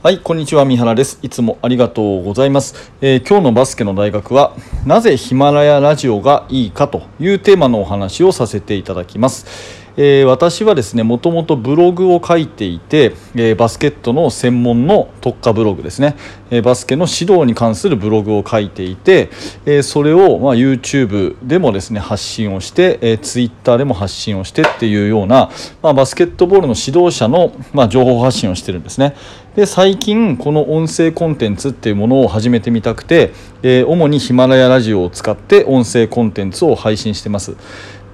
はい、こんにちは、三原です。いつもありがとうございます。えー今日のバスケの大学は、なぜヒマラヤラジオがいいかというテーマのお話をさせていただきます。えー私はですね、もともとブログを書いていて、えーバスケットの専門の特化ブログですね、えーバスケの指導に関するブログを書いていて、えそれを、まあ、YouTube でもですね、発信をして、えー Twitter でも発信をしてっていうような、まあ、バスケットボールの指導者の、まあ、情報発信をしてるんですね。で最近この音声コンテンツっていうものを始めてみたくて、え主にヒマラヤラジオを使って音声コンテンツを配信してます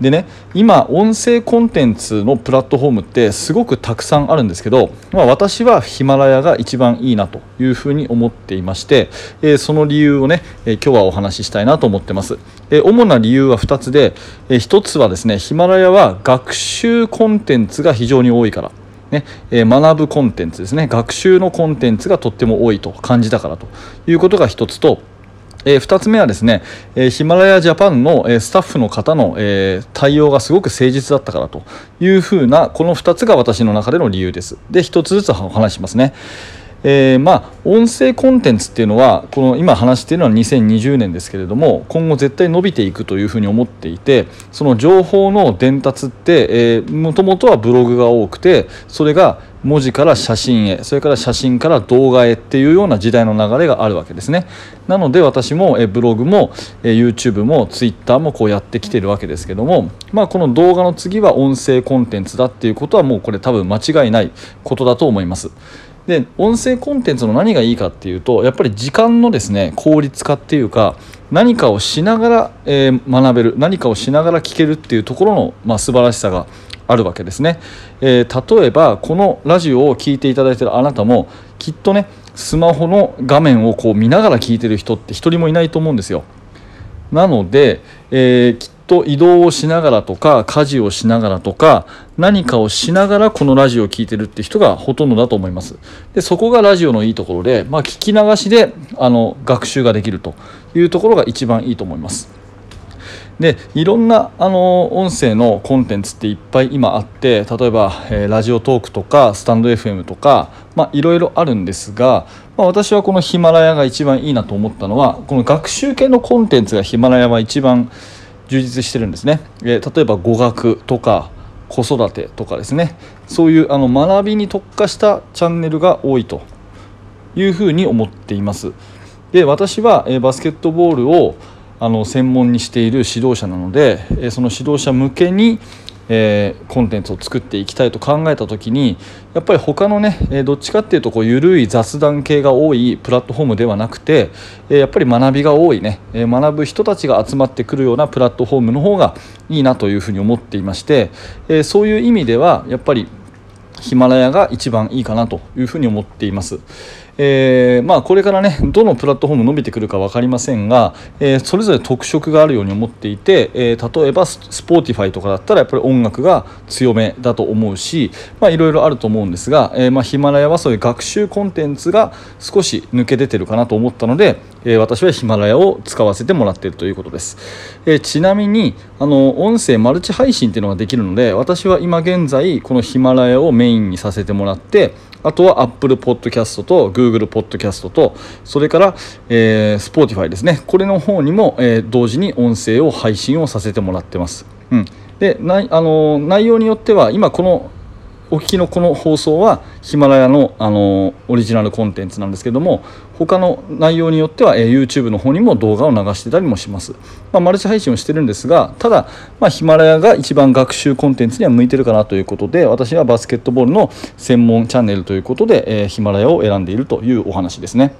でね今音声コンテンツのプラットフォームってすごくたくさんあるんですけど、まあ、私はヒマラヤが一番いいなというふうに思っていまして、えーその理由をね、えー今日はお話ししたいなと思ってます、えー主な理由は2つで、え1つはですねヒマラヤは学習コンテンツが非常に多いから。ねえ学ぶコンテンツですね。学習のコンテンツがとっても多いと感じたからということが一つと、え2つ目はですね、えーヒマラヤジャパンの、えースタッフの方の、えー対応がすごく誠実だったからというふうなこの2つが私の中での理由です。で1つずつお話しますね。えーまあ音声コンテンツっていうのはこの今話しているのは2020年ですけれども今後絶対伸びていくというふうに思っていてその情報の伝達ってもともとはブログが多くてそれが文字から写真へそれから写真から動画へっていうような時代の流れがあるわけですね。なので私もブログも YouTube も Twitter もこうやってきてるわけですけどもまあこの動画の次は音声コンテンツだっていうことはもうこれ多分間違いないことだと思います。で音声コンテンツの何がいいかっていうとやっぱり時間のですね効率化っていうか何かをしながら、え学べる何かをしながら聞けるっていうところの、まあ、素晴らしさがあるわけですね、えー例えばこのラジオを聞いていただいてるあなたもきっとねスマホの画面をこう見ながら聞いてる人って一人もいないと思うんですよ。なので、えーきっと移動をしながらとか家事をしながらとか何かをしながらこのラジオを聴いてるって人がほとんどだと思います。でそこがラジオのいいところで、まあ、聞き流しであの学習ができるというところが一番いいと思います。でいろんなあの音声のコンテンツっていっぱい今あって例えば、えーラジオトークとかスタンド FM とか、まあ、いろいろあるんですが、まあ、私はこのヒマラヤが一番いいなと思ったのはこの学習系のコンテンツがヒマラヤは一番充実してるんですね。えー例えば語学とか子育てとかですねそういうあの学びに特化したチャンネルが多いというふうに思っています。で私は、えーバスケットボールをあの専門にしている指導者なので、その指導者向けに、えーコンテンツを作っていきたいと考えた時にやっぱり他のね、えーどっちかっていうとこう緩い雑談系が多いプラットフォームではなくて、えーやっぱり学びが多いね、えー学ぶ人たちが集まってくるようなプラットフォームの方がいいなというふうに思っていまして、えーそういう意味ではやっぱりヒマラヤが一番いいかなというふうに思っています。えーまあ、これからねどのプラットフォーム伸びてくるか分かりませんが、えーそれぞれ特色があるように思っていて、えー例えば Spotify とかだったらやっぱり音楽が強めだと思うしいろいろあると思うんですが、えまあ、ヒマラヤはそういう学習コンテンツが少し抜け出てるかなと思ったので、え私はヒマラヤを使わせてもらっているということです、えちなみにあの音声マルチ配信っていうのができるので私は今現在このヒマラヤをメインにさせてもらってあとは Apple Podcast と Google Podcast とそれから、えー、Spotify ですね。これの方にも、えー同時に音声を配信をさせてもらってます、うん、でないあの内容によっては今このお聞きのこの放送はヒマラヤのあのオリジナルコンテンツなんですけども他の内容によっては、え YouTube の方にも動画を流してたりもします、まあ、マルチ配信をしてるんですがただ、まあ、ヒマラヤが一番学習コンテンツには向いてるかなということで私はバスケットボールの専門チャンネルということで、えヒマラヤを選んでいるというお話ですね。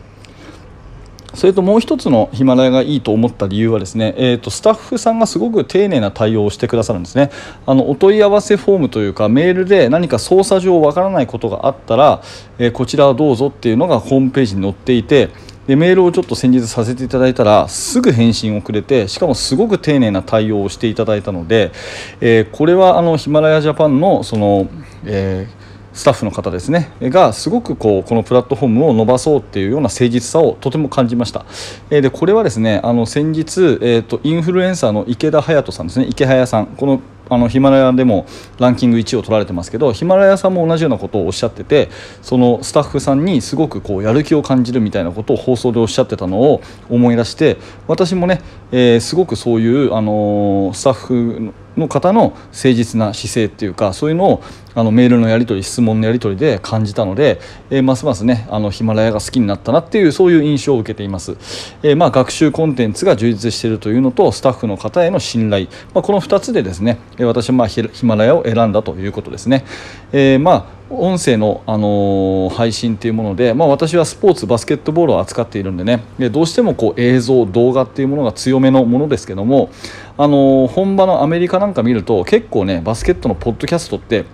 それともう一つのヒマラヤがいいと思った理由はですね、えー、とスタッフさんがすごく丁寧な対応をしてくださるんですね。あのお問い合わせフォームというかメールで何か操作上わからないことがあったら、えーこちらはどうぞっていうのがホームページに載っていてでメールをちょっと先日させていただいたらすぐ返信をくれてしかもすごく丁寧な対応をしていただいたので、えーこれはあのヒマラヤジャパンのその、えースタッフの方ですねがすごくこうこのプラットフォームを伸ばそうっていうような誠実さをとても感じました、えーでこれはですねあの先日、えー、とインフルエンサーの池田隼人さんですね池早さんこのあのヒマラヤでもランキング1位を取られてますけどヒマラヤさんも同じようなことをおっしゃっててそのスタッフさんにすごくこうやる気を感じるみたいなことを放送でおっしゃってたのを思い出して私もね、えー、すごくそういう、あのー、スタッフの方の誠実な姿勢っていうかそういうのをあのメールのやり取り質問のやり取りで感じたので、えー、ますますねあのヒマラヤが好きになったなっていうそういう印象を受けています、えー、まあ、学習コンテンツが充実しているというのとスタッフの方への信頼、まあ、この2つでですね私はまあヒマラヤを選んだということですね、えー、まあ音声の、あの配信というもので、まあ、私はスポーツバスケットボールを扱っているんでね。でどうしてもこう映像動画っていうものが強めのものですけども、あの本場のアメリカなんか見ると結構ねバスケットのポッドキャストって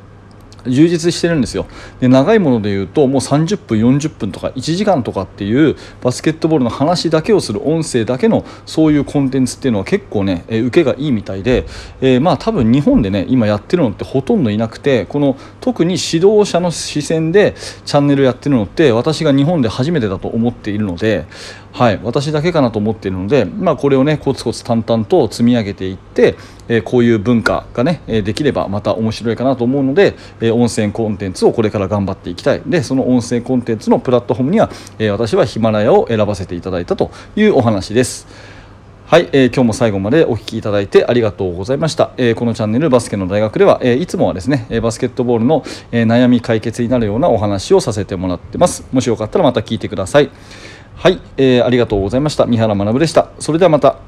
充実してるんですよ。で長いもので言うともう30分40分とか1時間とかっていうバスケットボールの話だけをする音声だけのそういうコンテンツっていうのは結構ね、え受けがいいみたいで、えー、まあ多分日本でね今やってるのってほとんどいなくてこの特に指導者の視線でチャンネルやってるのって私が日本で初めてだと思っているのではい、私だけかなと思っているので、まあ、これをねコツコツ淡々と積み上げていって、えー、こういう文化がねできればまた面白いかなと思うので、えー、音声コンテンツをこれから頑張っていきたいでその音声コンテンツのプラットフォームには、えー、私はヒマラヤを選ばせていただいたというお話です。はい、えー、今日も最後までお聞きいただいてありがとうございました。えー、このチャンネルバスケの大学では、えー、いつもはですね、バスケットボールの、えー、悩み解決になるようなお話をさせてもらってます。もしよかったらまた聞いてください。はい、えー、ありがとうございました。三原学でした。それではまた。